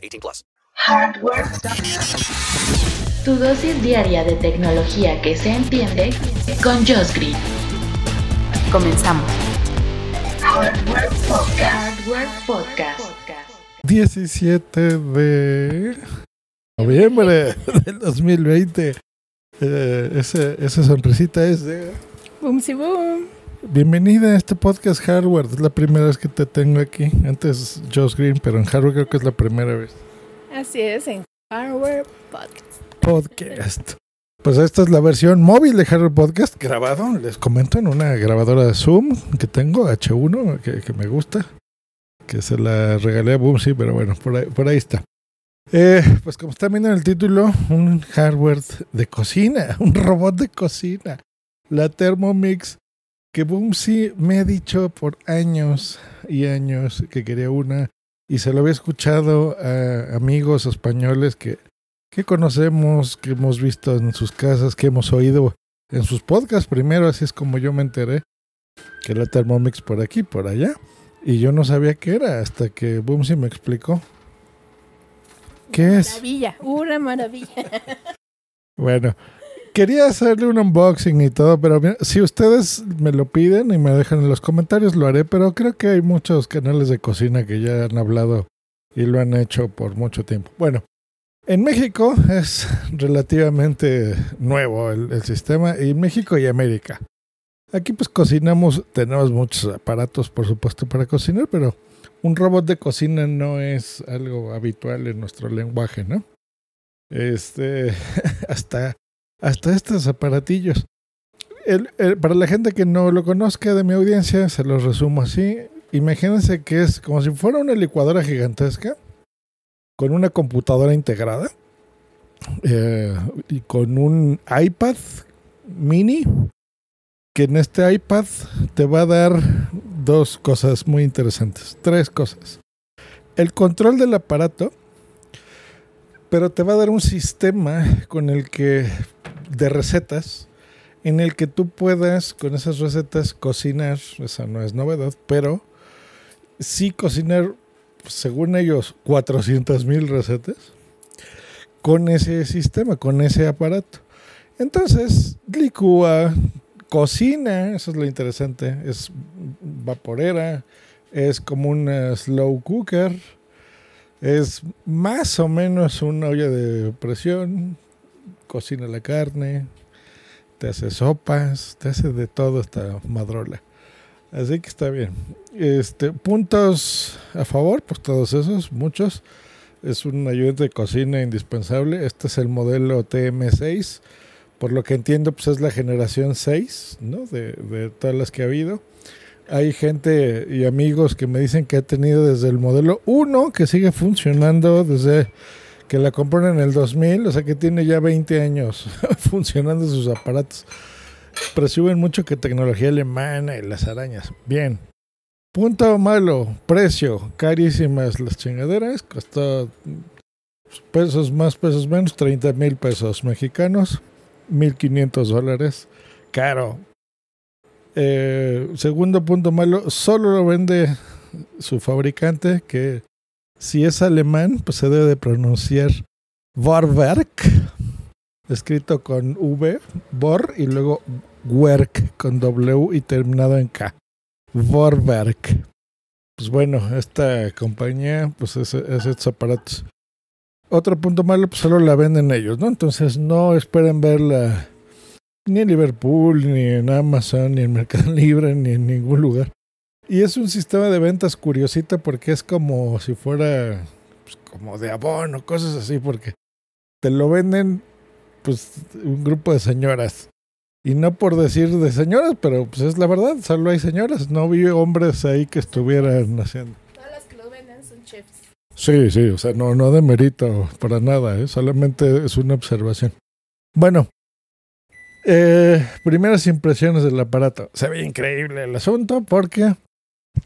18 plus. Hardware. Tu dosis diaria de tecnología que se entiende con Josh Green. Comenzamos. Hardware Podcast. Hardware Podcast. 17 de noviembre del 2020. Eh, ese- esa sonrisita es de... Boom, si boom. Bienvenida a este podcast Hardware. Es la primera vez que te tengo aquí. Antes Josh Green, pero en Hardware creo que es la primera vez. Así es, en Hardware Podcast. Podcast. Pues esta es la versión móvil de Hardware Podcast grabado, les comento, en una grabadora de Zoom que tengo, H1, que, que me gusta. Que se la regalé a Boomsy, pero bueno, por ahí, por ahí está. Eh, pues como están viendo en el título, un hardware de cocina, un robot de cocina. La Thermomix, que Boomsy me ha dicho por años y años que quería una. Y se lo había escuchado a amigos españoles que, que conocemos, que hemos visto en sus casas, que hemos oído en sus podcasts primero, así es como yo me enteré que la Thermomix por aquí, por allá. Y yo no sabía qué era hasta que Boomsy me explicó. ¿Qué es? Maravilla, una maravilla. Bueno, quería hacerle un unboxing y todo, pero si ustedes me lo piden y me dejan en los comentarios, lo haré. Pero creo que hay muchos canales de cocina que ya han hablado y lo han hecho por mucho tiempo. Bueno, en México es relativamente nuevo el, el sistema, y México y América. Aquí pues cocinamos, tenemos muchos aparatos por supuesto para cocinar, pero un robot de cocina no es algo habitual en nuestro lenguaje, ¿no? Este, hasta, hasta estos aparatillos. Para la gente que no lo conozca de mi audiencia, se los resumo así. Imagínense que es como si fuera una licuadora gigantesca con una computadora integrada eh, y con un iPad mini que en este iPad te va a dar dos cosas muy interesantes, tres cosas. El control del aparato, pero te va a dar un sistema con el que de recetas en el que tú puedas con esas recetas cocinar, esa no es novedad, pero sí cocinar según ellos 400 mil recetas con ese sistema, con ese aparato. Entonces, licúa, cocina, eso es lo interesante, es vaporera, es como una slow cooker, es más o menos una olla de presión, cocina la carne, te hace sopas, te hace de todo esta madrola. Así que está bien. Este, puntos a favor, pues todos esos, muchos. Es un ayudante de cocina indispensable. Este es el modelo TM6. Por lo que entiendo, pues es la generación 6, ¿no? De, de todas las que ha habido. Hay gente y amigos que me dicen que ha tenido desde el modelo 1, que sigue funcionando desde que la compraron en el 2000, o sea que tiene ya 20 años funcionando sus aparatos. Presumen mucho que tecnología alemana y las arañas. Bien. Punto malo, precio, carísimas las chingaderas, costó pesos más, pesos menos, 30 mil pesos mexicanos, 1500 dólares, caro. Eh, segundo punto malo, solo lo vende su fabricante, que si es alemán, pues se debe de pronunciar Vorwerk, escrito con V, Vor, y luego Werk con W y terminado en K. Vorwerk. Pues bueno, esta compañía, pues es, es estos aparatos. Otro punto malo, pues solo la venden ellos, ¿no? Entonces no esperen verla ni en Liverpool, ni en Amazon, ni en Mercado Libre, ni en ningún lugar. Y es un sistema de ventas curiosito porque es como si fuera pues, como de abono, cosas así, porque te lo venden pues un grupo de señoras. Y no por decir de señoras, pero pues es la verdad, solo hay señoras. No vi hombres ahí que estuvieran haciendo. Todas las que lo venden son chefs. Sí, sí, o sea, no, no de mérito para nada, ¿eh? solamente es una observación. Bueno, eh, primeras impresiones del aparato. Se ve increíble el asunto porque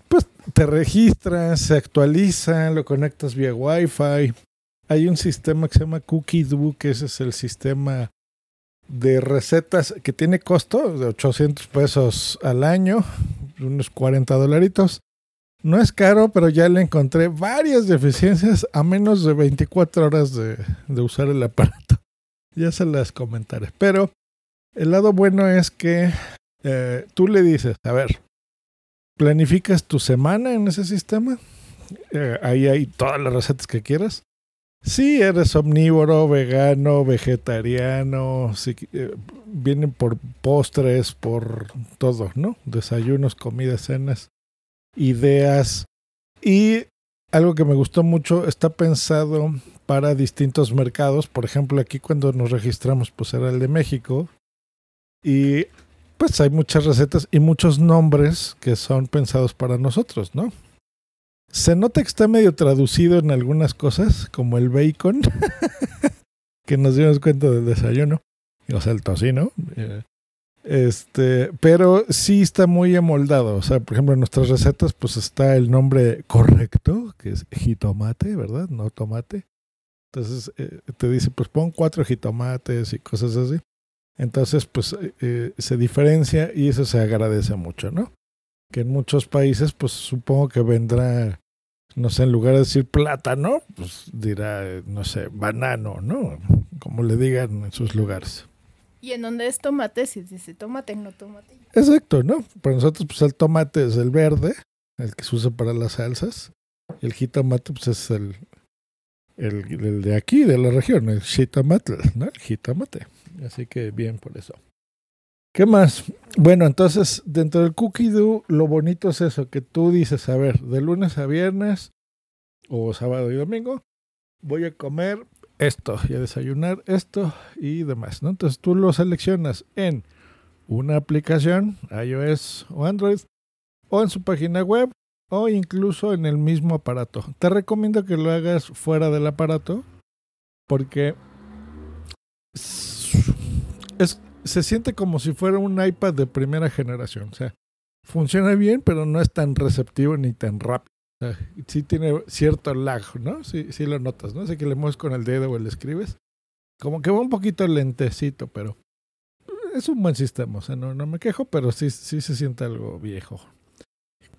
pues te registras, se actualiza, lo conectas vía Wi-Fi. Hay un sistema que se llama CookieDoo, que ese es el sistema de recetas que tiene costo de 800 pesos al año, unos 40 dolaritos. No es caro, pero ya le encontré varias deficiencias a menos de 24 horas de, de usar el aparato. Ya se las comentaré. Pero el lado bueno es que eh, tú le dices, a ver, planificas tu semana en ese sistema. Eh, ahí hay todas las recetas que quieras. Si eres omnívoro, vegano, vegetariano, si, eh, vienen por postres, por todo, ¿no? Desayunos, comidas, cenas, ideas. Y algo que me gustó mucho, está pensado para distintos mercados. Por ejemplo, aquí cuando nos registramos, pues era el de México. Y pues hay muchas recetas y muchos nombres que son pensados para nosotros, ¿no? Se nota que está medio traducido en algunas cosas, como el bacon, que nos dimos cuenta del desayuno, o sea, el tocino. Eh, este, pero sí está muy emoldado. O sea, por ejemplo, en nuestras recetas, pues está el nombre correcto, que es jitomate, ¿verdad? No tomate. Entonces eh, te dice, pues pon cuatro jitomates y cosas así. Entonces, pues eh, se diferencia y eso se agradece mucho, ¿no? Que en muchos países, pues supongo que vendrá, no sé, en lugar de decir plátano, pues dirá, no sé, banano, ¿no? Como le digan en sus lugares. Y en donde es tomate, si dice tomate, no tomate. Exacto, ¿no? Para nosotros, pues el tomate es el verde, el que se usa para las salsas. Y el jitomate, pues es el, el, el de aquí, de la región, el jitomate, ¿no? El jitomate. Así que bien por eso. ¿Qué más? Bueno, entonces dentro del Cookie Do, lo bonito es eso, que tú dices, a ver, de lunes a viernes o sábado y domingo, voy a comer esto y a desayunar esto y demás. Entonces tú lo seleccionas en una aplicación, iOS o Android, o en su página web, o incluso en el mismo aparato. Te recomiendo que lo hagas fuera del aparato, porque es, se siente como si fuera un iPad de primera generación. O sea, funciona bien, pero no es tan receptivo ni tan rápido. O sea, sí tiene cierto lag, ¿no? Sí, sí lo notas, ¿no? Sé que le mueves con el dedo o le escribes. Como que va un poquito lentecito, pero es un buen sistema. O sea, no, no me quejo, pero sí, sí se siente algo viejo.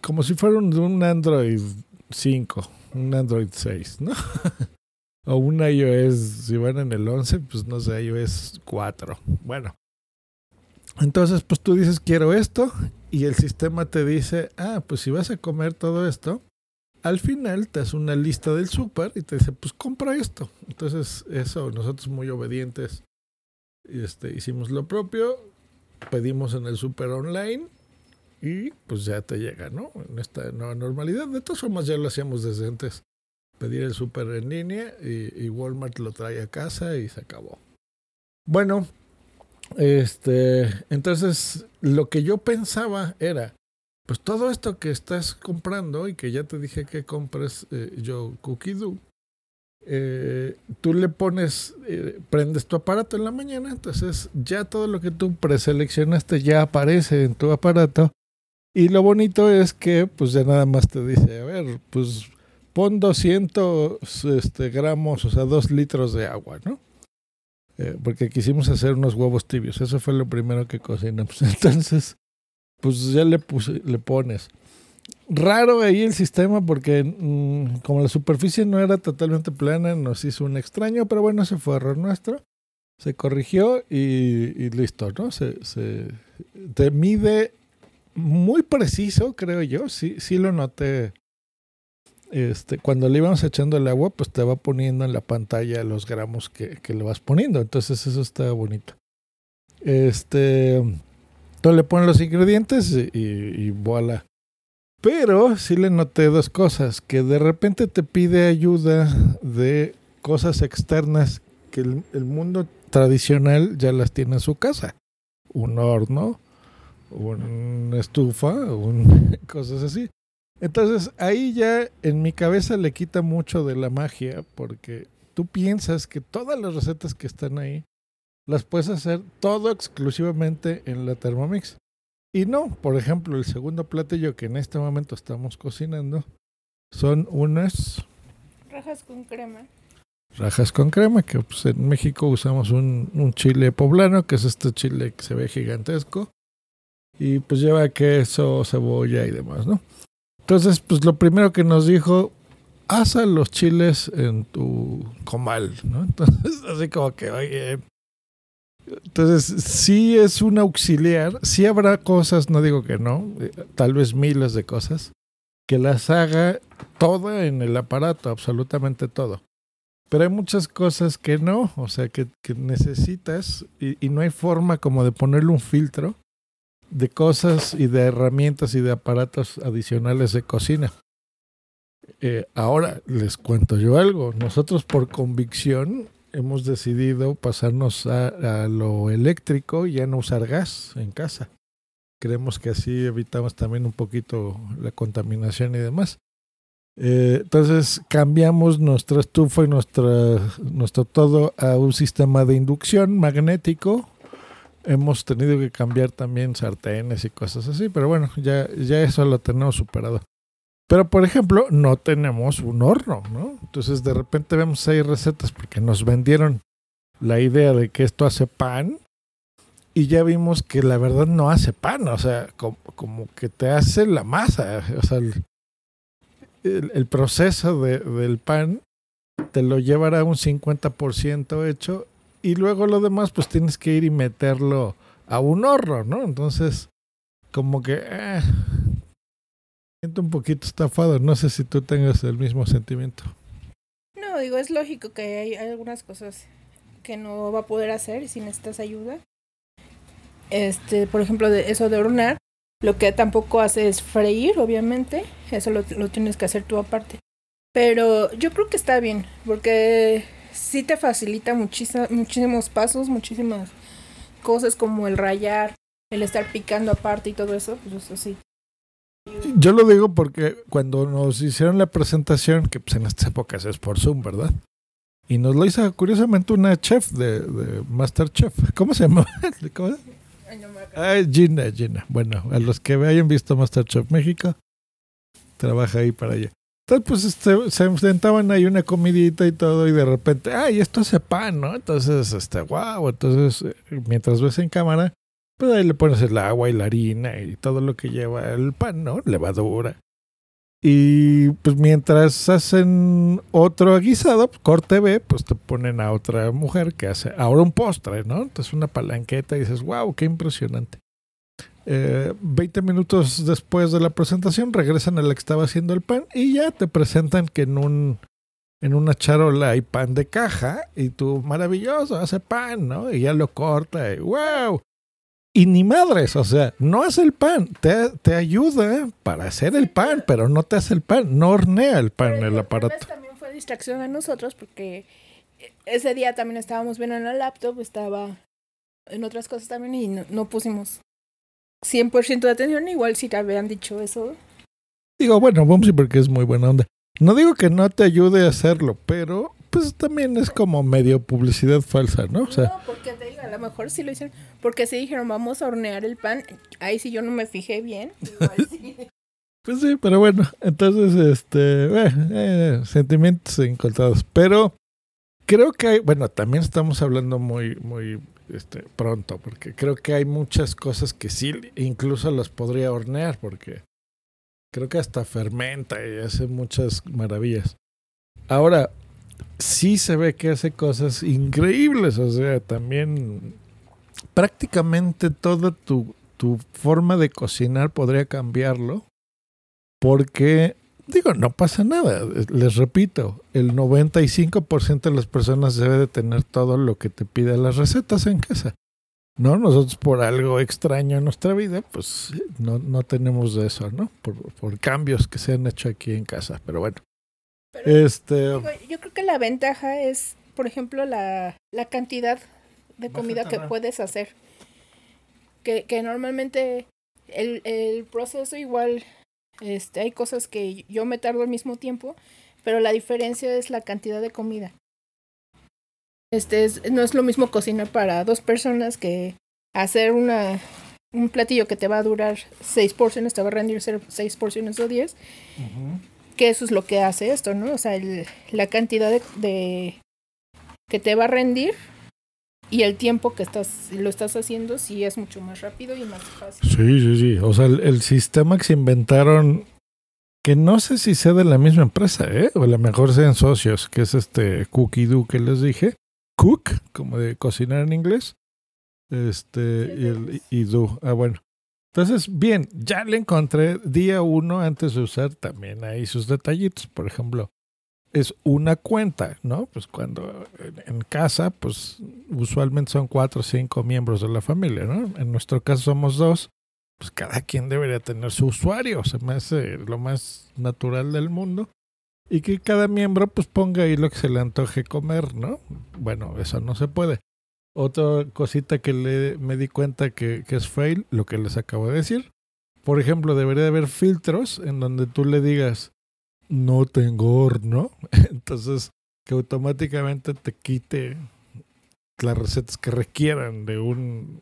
Como si fuera un, un Android 5, un Android 6, ¿no? o un iOS, si van en el 11, pues no sé, iOS 4. Bueno. Entonces, pues tú dices, quiero esto, y el sistema te dice, ah, pues si vas a comer todo esto, al final te hace una lista del súper y te dice, pues compra esto. Entonces, eso, nosotros muy obedientes, este, hicimos lo propio, pedimos en el súper online y pues ya te llega, ¿no? En esta nueva normalidad. De todas formas, ya lo hacíamos desde antes pedir el súper en línea y, Walmart lo trae a casa y se acabó. Bueno, este, entonces lo que yo pensaba era, pues todo esto que estás comprando y que ya te dije que compres eh, yo Cookie Doo, eh, tú le pones, eh, prendes tu aparato en la mañana, entonces ya todo lo que tú preseleccionaste ya aparece en tu aparato. Y lo bonito es que pues ya nada más te dice, a ver, pues pon 200 este, gramos, o sea, 2 litros de agua, ¿no? Eh, porque quisimos hacer unos huevos tibios, eso fue lo primero que cocinamos. Entonces, pues ya le, puse, le pones. Raro ahí el sistema porque mmm, como la superficie no era totalmente plana, nos hizo un extraño, pero bueno, ese fue error nuestro. Se corrigió y, y listo, ¿no? Se, se te mide muy preciso, creo yo. Sí, sí lo noté este, cuando le íbamos echando el agua, pues te va poniendo en la pantalla los gramos que, que le vas poniendo. Entonces eso está bonito. Este, tú le pones los ingredientes y, y. Pero sí le noté dos cosas, que de repente te pide ayuda de cosas externas que el, mundo tradicional ya las tiene en su casa. Un horno, una estufa, cosas así. Entonces ahí ya en mi cabeza le quita mucho de la magia porque tú piensas que todas las recetas que están ahí las puedes hacer todo exclusivamente en la Thermomix. Y no, por ejemplo, el segundo platillo que en este momento estamos cocinando son unas Rajas con crema. rajas con crema, que pues, en México usamos un, un chile poblano, que es este chile que se ve gigantesco. Y pues lleva queso, cebolla y demás, ¿no? Entonces, pues lo primero que nos dijo, haz a los chiles en tu comal, ¿no? Entonces, así como que. Entonces, sí es un auxiliar, sí habrá cosas, no digo que no, eh, tal vez miles de cosas, que las haga toda en el aparato, absolutamente todo. Pero hay muchas cosas que no, o sea, que, necesitas y no hay forma como de ponerle un filtro de cosas y de herramientas y de aparatos adicionales de cocina. Eh, ahora les cuento yo algo. Nosotros por convicción hemos decidido pasarnos a, lo eléctrico y ya no usar gas en casa. Creemos que así evitamos también un poquito la contaminación y demás. Eh, entonces cambiamos nuestra estufa y nuestra, nuestro todo a un sistema de inducción magnético hemos tenido que cambiar también sartenes y cosas así, pero bueno, ya, ya eso lo tenemos superado. Pero por ejemplo, no tenemos un horno, ¿no? Entonces de repente vemos ahí recetas porque nos vendieron la idea de que esto hace pan y ya vimos que la verdad no hace pan, o sea, como, como que te hace la masa, o sea, el, el, el proceso de, del pan te lo llevará un 50% hecho y luego lo demás pues tienes que ir y meterlo a un horno, ¿no? Entonces, como que eh, siento un poquito estafado, no sé si tú tengas el mismo sentimiento. No, digo, es lógico que hay, algunas cosas que no va a poder hacer si necesitas ayuda. Este, por ejemplo, de eso de hornear, lo que tampoco hace es freír, obviamente, eso lo, lo tienes que hacer tú aparte. Pero yo creo que está bien, porque sí te facilita muchísimos pasos, muchísimas cosas como el rayar, el estar picando aparte y todo eso, pues eso sí. Yo lo digo porque cuando nos hicieron la presentación, que pues en estas épocas es por Zoom, ¿verdad? Y nos lo hizo curiosamente una chef de, de Masterchef. ¿Cómo se llama? ¿Cómo? Ay, no me acuerdo. Ah, Gina, Gina. Bueno, a los que hayan visto Masterchef México, trabaja ahí para allá. Entonces, pues este, se sentaban ahí una comidita y todo, y de repente, ay, esto hace pan, ¿no? Entonces, este, wow. Entonces, eh, mientras ves en cámara, pues ahí le pones el agua y la harina y todo lo que lleva el pan, ¿no? Levadura. Y pues mientras hacen otro guisado, pues, corte B, pues te ponen a otra mujer que hace ahora un postre, ¿no? Entonces una palanqueta y dices, wow, qué impresionante. Eh, 20 minutos después de la presentación regresan a la que estaba haciendo el pan y ya te presentan que en un en una charola hay pan de caja y tú, maravilloso, hace pan, ¿no? Y ya lo corta y wow. Y ni madres, o sea, no hace el pan, te, te ayuda para hacer el pan, pero no te hace el pan, no hornea el pan Pero el aparato. también fue distracción de nosotros porque ese día también estábamos viendo en la laptop, estaba en otras cosas también y no, no pusimos 100% de atención, igual si te habían dicho eso. Digo, bueno, vamos porque es muy buena onda. No digo que no te ayude a hacerlo, pero pues también es como medio publicidad falsa, ¿no? O sea, no, porque te digo, a lo mejor sí lo hicieron, porque sí dijeron vamos a hornear el pan, ahí sí yo no me fijé bien, igual sí. Pues sí, pero bueno, entonces, este, eh, eh, sentimientos encontrados. Pero creo que hay, bueno, también estamos hablando muy, muy este, pronto, porque creo que hay muchas cosas que sí, incluso las podría hornear, porque creo que hasta fermenta y hace muchas maravillas. Ahora, sí se ve que hace cosas increíbles, o sea, también prácticamente toda tu, tu forma de cocinar podría cambiarlo porque, digo, no pasa nada. Les repito, el 95% de las personas debe de tener todo lo que te pide las recetas en casa. No, nosotros por algo extraño en nuestra vida, pues no, no tenemos de eso, ¿no? Por, por cambios que se han hecho aquí en casa. Pero bueno, Pero este... digo, yo creo que la ventaja es, por ejemplo, la, la cantidad de comida que puedes hacer. Que, que normalmente el, el proceso igual Este, hay cosas que yo me tardo al mismo tiempo, pero la diferencia es la cantidad de comida. Este es, no es lo mismo cocinar para dos personas que hacer una un platillo que te va a durar seis porciones, te va a rendir seis porciones o diez, que eso es lo que hace esto, ¿no? O sea, el- la cantidad de, de- que te va a rendir y el tiempo que estás lo estás haciendo sí es mucho más rápido y más fácil. Sí, sí, sí. O sea, el, el sistema que se inventaron, que no sé si sea de la misma empresa, ¿eh? O a lo mejor sean socios, que es este Cookie Do que les dije. Cook, como de cocinar en inglés. Este, y, el, y Do. Ah, bueno. Entonces, bien, ya le encontré día uno antes de usar también ahí sus detallitos. Por ejemplo, es una cuenta, ¿no? Pues cuando en, casa, pues usualmente son cuatro o cinco miembros de la familia, ¿no? En nuestro caso somos dos, pues cada quien debería tener su usuario, se me hace lo más natural del mundo. Y que cada miembro pues ponga ahí lo que se le antoje comer, ¿no? Bueno, eso no se puede. Otra cosita que le, me di cuenta que, es fail, lo que les acabo de decir. Por ejemplo, debería de haber filtros en donde tú le digas, no tengo horno. Entonces, que automáticamente te quite las recetas que requieran de un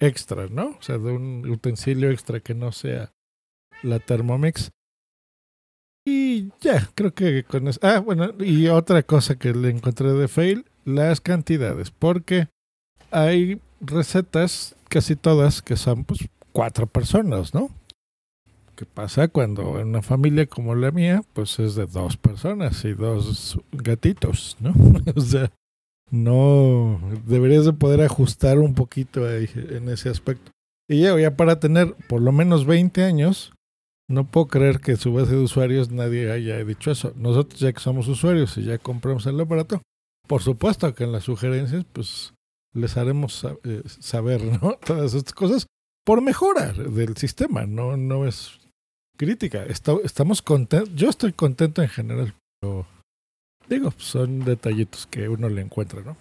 extra, ¿no? O sea, de un utensilio extra que no sea la Thermomix. Y ya, creo que con eso. Ah, bueno, y otra cosa que le encontré de fail, las cantidades. Porque hay recetas, casi todas, que son pues cuatro personas, ¿no? ¿Qué pasa cuando en una familia como la mía, pues es de dos personas y dos gatitos, ¿no? o sea, no deberías de poder ajustar un poquito ahí en ese aspecto. Y ya, ya para tener por lo menos 20 años, no puedo creer que su base de usuarios nadie haya dicho eso. Nosotros ya que somos usuarios y ya compramos el aparato, por supuesto que en las sugerencias, pues les haremos eh, saber, ¿no? Todas estas cosas por mejora del sistema, no, no es crítica. Estamos contentos, yo estoy contento en general, pero digo, son detallitos que uno le encuentra, ¿no?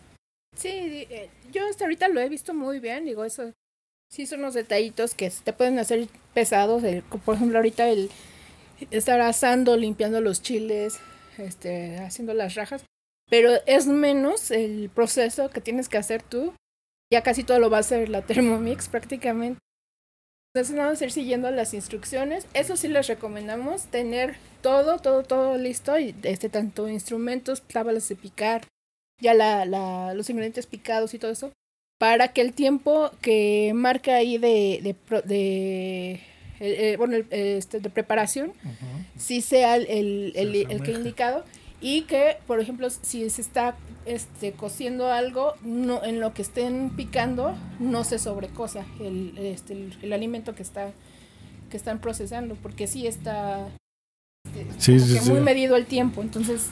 Sí, eh, yo hasta ahorita lo he visto muy bien, digo, eso sí son unos detallitos que te pueden hacer pesados, el- por ejemplo, ahorita el estar asando, limpiando los chiles, este, haciendo las rajas, pero es menos el proceso que tienes que hacer tú, ya casi todo lo va a hacer la Thermomix prácticamente. Entonces, nada más ir siguiendo las instrucciones. Eso sí les recomendamos, tener todo, todo, todo listo, y este, tanto instrumentos, tablas de picar, ya la, la, los ingredientes picados y todo eso, para que el tiempo que marca ahí de, de, de, eh, eh, bueno, este, de preparación, sí sea el, el, el- el que indicado y que, por ejemplo, si se está este, cociendo algo, no, en lo que estén picando, no se sobrecosa el, este, el, el alimento que está que están procesando, porque sí está este, Sí, como sí, que sí. muy medido el tiempo, entonces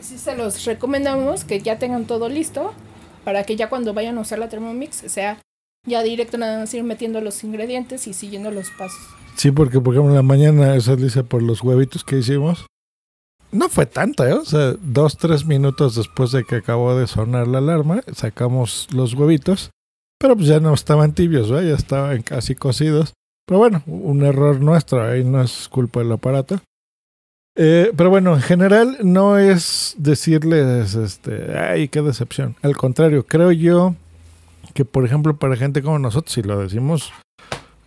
sí se los recomendamos que ya tengan todo listo para que ya cuando vayan a usar la Thermomix sea ya directo nada más ir metiendo los ingredientes y siguiendo los pasos. Sí, porque por ejemplo en la mañana esa dice por los huevitos que hicimos. No fue tanto, ¿eh? O dos, tres minutos después de que acabó de sonar la alarma, sacamos los huevitos. Pero pues ya no estaban tibios, ¿verdad? Ya estaban casi cocidos. Pero bueno, un error nuestro, ahí no es culpa del aparato. Eh, pero bueno, en general no es decirles, este, ay, qué decepción. Al contrario, creo yo que, por ejemplo, para gente como nosotros, si lo decimos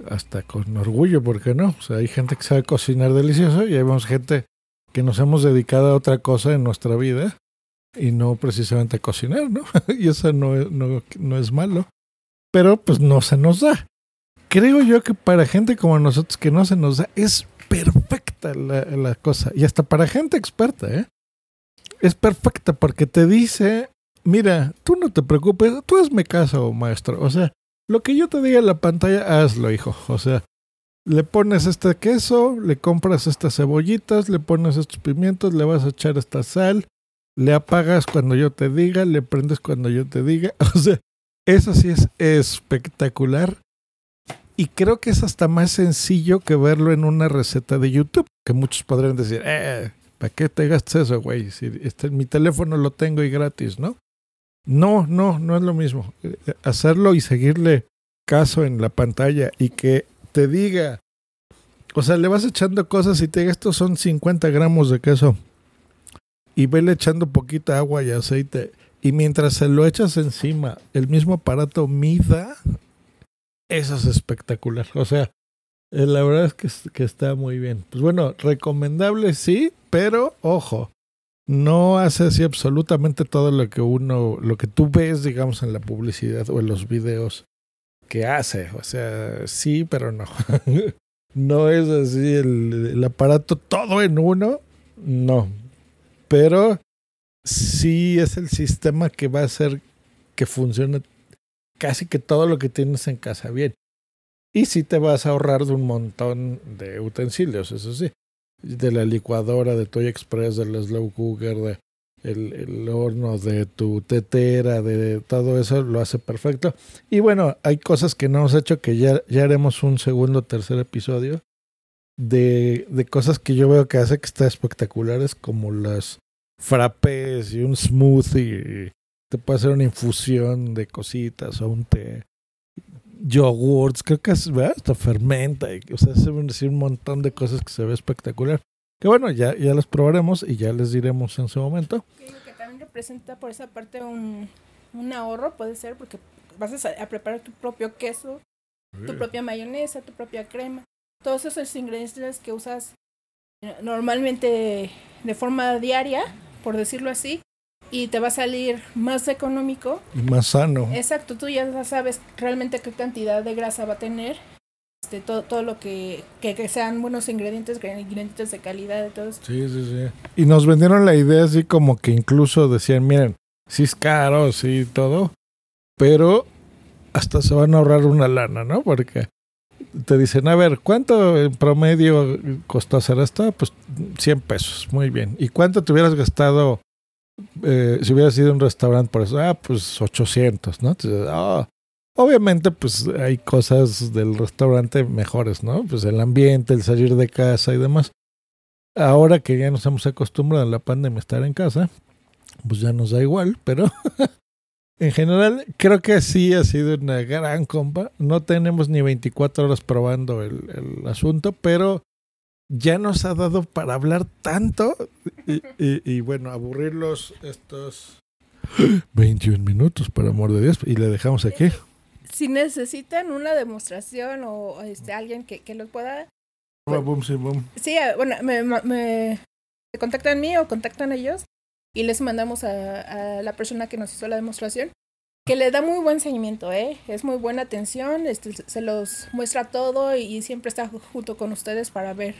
hasta con orgullo, ¿por qué no? O hay gente que sabe cocinar delicioso y hay gente que nos hemos dedicado a otra cosa en nuestra vida y no precisamente a cocinar, ¿no? y eso no, no, no es malo, pero pues no se nos da. Creo yo que para gente como nosotros que no se nos da, es perfecta la, la cosa. Y hasta para gente experta, ¿eh? Es perfecta porque te dice, mira, tú no te preocupes, tú hazme caso, maestro. O sea, lo que yo te diga en la pantalla, hazlo, hijo. O sea, le pones este queso, le compras estas cebollitas, le pones estos pimientos, le vas a echar esta sal, le apagas cuando yo te diga, le prendes cuando yo te diga. O sea, eso sí es espectacular. Y creo que es hasta más sencillo que verlo en una receta de YouTube, que muchos podrían decir, eh, ¿para qué te gastas eso, güey? Este, mi teléfono lo tengo y gratis, ¿no? No, no, no es lo mismo. Eh, Hacerlo y seguirle caso en la pantalla y que te diga O sea, le vas echando cosas y te diga, estos son 50 gramos de queso. Y vele echando poquita agua y aceite. Y mientras se lo echas encima, el mismo aparato mida. Eso es espectacular. O sea, eh, la verdad es que, que está muy bien. Pues bueno, recomendable sí, pero ojo, no hace así absolutamente todo lo que uno, lo que tú ves, digamos, en la publicidad o en los videos que hace. O sea, sí, pero no. no es así el, aparato todo en uno, no. Pero sí es el sistema que va a hacer que funcione casi que todo lo que tienes en casa bien. Y sí te vas a ahorrar de un montón de utensilios, eso sí. De la licuadora, de Toy Express, del slow cooker, de el, el, horno, de tu tetera, de todo eso, lo hace perfecto. Y bueno, hay cosas que no hemos hecho que ya, ya haremos un segundo o tercer episodio de, de cosas que yo veo que hace que está espectaculares, como las frappés y un smoothie. Te puede hacer una infusión de cositas o un té yogurts, creo que es, ¿verdad? hasta fermenta, y, o sea, se ven decir un montón de cosas que se ve espectacular. Que bueno, ya, ya las probaremos y ya les diremos en su momento. Que, que también representa por esa parte un, un ahorro, puede ser, porque vas a, a, preparar tu propio queso, tu propia mayonesa, tu propia crema, todos esos ingredientes que usas eh, normalmente de forma diaria, por decirlo así, y te va a salir más económico. Y más sano. Exacto, tú ya sabes realmente qué cantidad de grasa va a tener. Este, todo, todo lo que, que, sean buenos ingredientes, ingredientes de calidad, de todo eso. Sí, sí, sí. Y nos vendieron la idea así como que incluso decían, miren, sí es caro, sí, todo, pero hasta se van a ahorrar una lana, ¿no? Porque te dicen, a ver, ¿cuánto en promedio costó hacer esto? Pues 100 pesos, muy bien. ¿Y cuánto te hubieras gastado eh, si hubiera sido un restaurante por eso, ah, pues 800, ¿no? Entonces, oh, obviamente, pues hay cosas del restaurante mejores, ¿no? Pues el ambiente, el salir de casa y demás. Ahora que ya nos hemos acostumbrado a la pandemia estar en casa, pues ya nos da igual, pero en general creo que sí ha sido una gran compa. No tenemos ni 24 horas probando el, el asunto, pero ya nos ha dado para hablar tanto y, y, y, bueno, aburrirlos estos 21 minutos, por amor de Dios, y le dejamos aquí. Si necesitan una demostración o este, alguien que, que los pueda... Boom, sí, boom. Sí, bueno, me, me, contactan a mí o contactan a ellos y les mandamos a, a la persona que nos hizo la demostración que le da muy buen seguimiento, ¿eh? Es muy buena atención, este, se los muestra todo y siempre está junto con ustedes para ver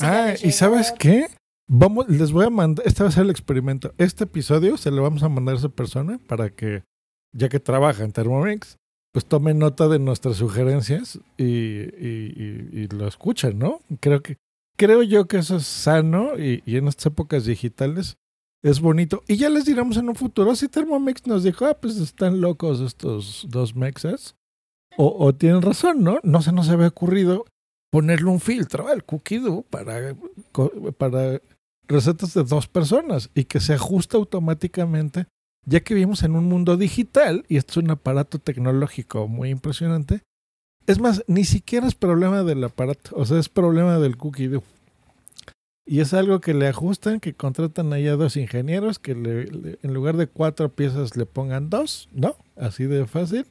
ah, ¿y sabes qué? Vamos, les voy a mandar, este va a ser el experimento. Este episodio se lo vamos a mandar a esa persona para que, ya que trabaja en Thermomix, pues tome nota de nuestras sugerencias y, y, y, y lo escuchen, ¿no? Creo que, creo yo que eso es sano y, y, en estas épocas digitales es bonito. Y ya les diremos en un futuro si Thermomix nos dijo, ah, pues están locos estos dos mexas. O, o tienen razón, ¿no? No se nos había ocurrido ponerle un filtro al cookie dough para, para recetas de dos personas y que se ajusta automáticamente, ya que vivimos en un mundo digital y esto es un aparato tecnológico muy impresionante. Es más, ni siquiera es problema del aparato, o sea, es problema del cookie dough. Y es algo que le ajustan, que contratan ahí a dos ingenieros que le, le, en lugar de cuatro piezas le pongan dos, ¿no? Así de fácil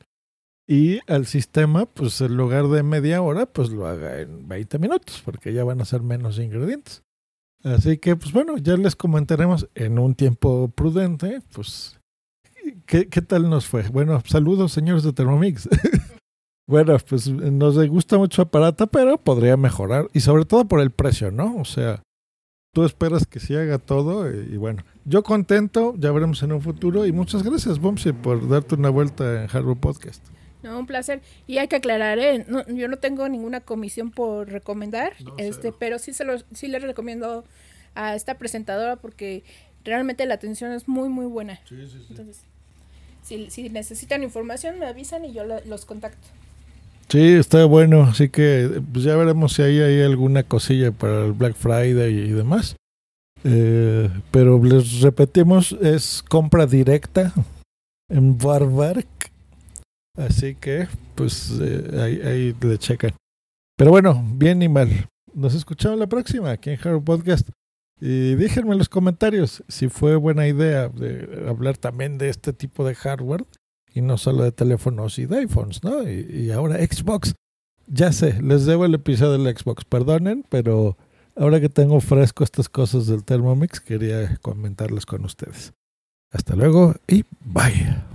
y al sistema, pues en lugar de media hora, pues lo haga en 20 minutos, porque ya van a ser menos ingredientes. Así que, pues bueno, ya les comentaremos en un tiempo prudente, pues, ¿qué, qué tal nos fue? Bueno, saludos señores de Thermomix. bueno, pues nos gusta mucho aparato, pero podría mejorar, y sobre todo por el precio, ¿no? O sea, tú esperas que se haga todo, y, bueno, yo contento, ya veremos en un futuro, y muchas gracias, Bomsi, por darte una vuelta en Hardware Podcast. No, un placer. Y hay que aclarar, ¿eh? No, yo no tengo ninguna comisión por recomendar, no, este, pero sí se lo, sí le recomiendo a esta presentadora porque realmente la atención es muy, muy buena. Sí, sí, sí. Entonces, si, si necesitan información, me avisan y yo lo, los contacto. Sí, está bueno, así que pues ya veremos si hay, hay alguna cosilla para el Black Friday y demás. Eh, pero les repetimos, es compra directa en Barbark Así que, pues, eh, ahí, ahí le checan. Pero bueno, bien y mal. nos escuchamos la próxima aquí en Hardware Podcast. Y déjenme en los comentarios si fue buena idea de hablar también de este tipo de hardware y no solo de teléfonos y de iPhones, ¿no? Y, y ahora Xbox. Ya sé, les debo el episodio del Xbox, perdonen, pero ahora que tengo fresco estas cosas del Thermomix, quería comentarles con ustedes. Hasta luego y bye.